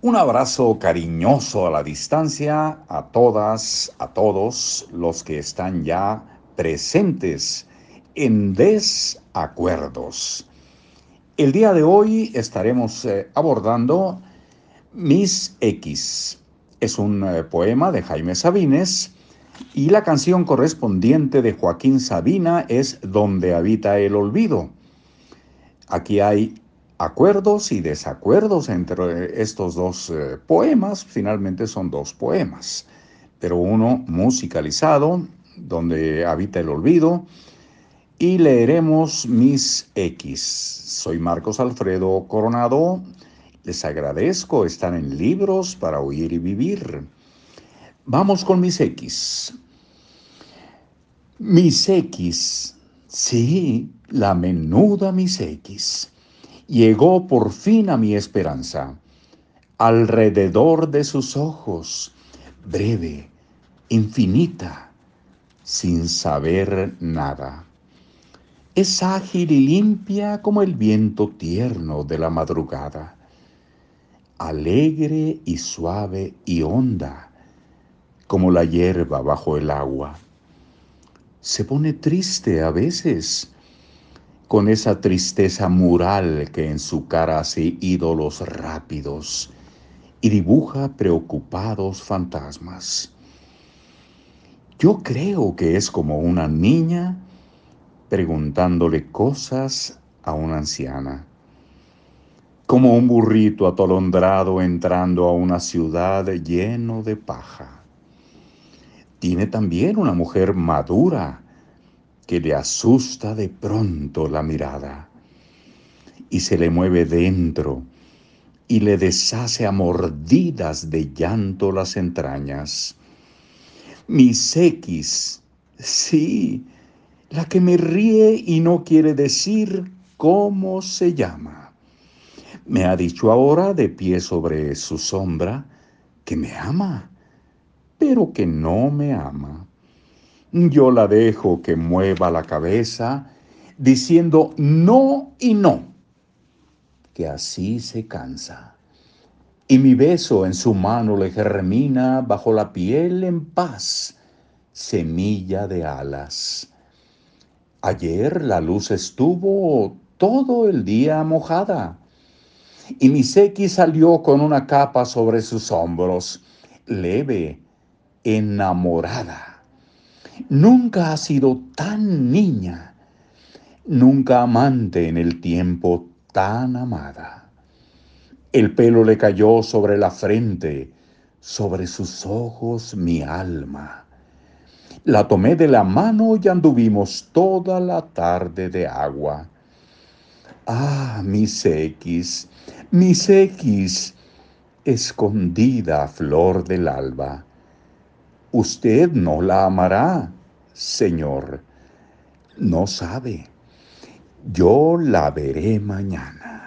Un abrazo cariñoso a la distancia a todas, a todos los que están ya presentes en desacuerdos. El día de hoy estaremos eh, abordando Miss X. Es un eh, poema de Jaime Sabines y la canción correspondiente de Joaquín Sabina es Donde habita el olvido. Aquí hay acuerdos y desacuerdos entre estos dos eh, poemas. Finalmente son dos poemas, pero uno musicalizado, donde habita el olvido, y leeremos Mis X. Soy Marcos Alfredo Coronado. Les agradezco estar en libros para oír y vivir. Vamos con Mis X. Mis X. Sí, la menuda Mis X llegó por fin a mi esperanza. Alrededor de sus ojos, breve, infinita, sin saber nada. Es ágil y limpia como el viento tierno de la madrugada, alegre y suave y honda como la hierba bajo el agua. Se pone triste a veces, con esa tristeza mural que en su cara hace ídolos rápidos y dibuja preocupados fantasmas. Yo creo que es como una niña preguntándole cosas a una anciana, como un burrito atolondrado entrando a una ciudad lleno de paja. Tiene también una mujer madura, que le asusta de pronto la mirada y se le mueve dentro y le deshace a mordidas de llanto las entrañas. Mis X, sí, la que me ríe y no quiere decir cómo se llama. Me ha dicho ahora de pie sobre su sombra que me ama, pero que no me ama. Yo la dejo que mueva la cabeza diciendo no y no, que así se cansa. Y mi beso en su mano le germina bajo la piel en paz, semilla de alas. Ayer la luz estuvo todo el día mojada y mi sequi salió con una capa sobre sus hombros, leve, enamorada nunca ha sido tan niña, nunca amante en el tiempo tan amada. El pelo le cayó sobre la frente, sobre sus ojos mi alma. La tomé de la mano y anduvimos toda la tarde de agua. Ah, mis X, mis X, escondida flor del alba Usted no la amará, Señor. No sabe. Yo la veré mañana.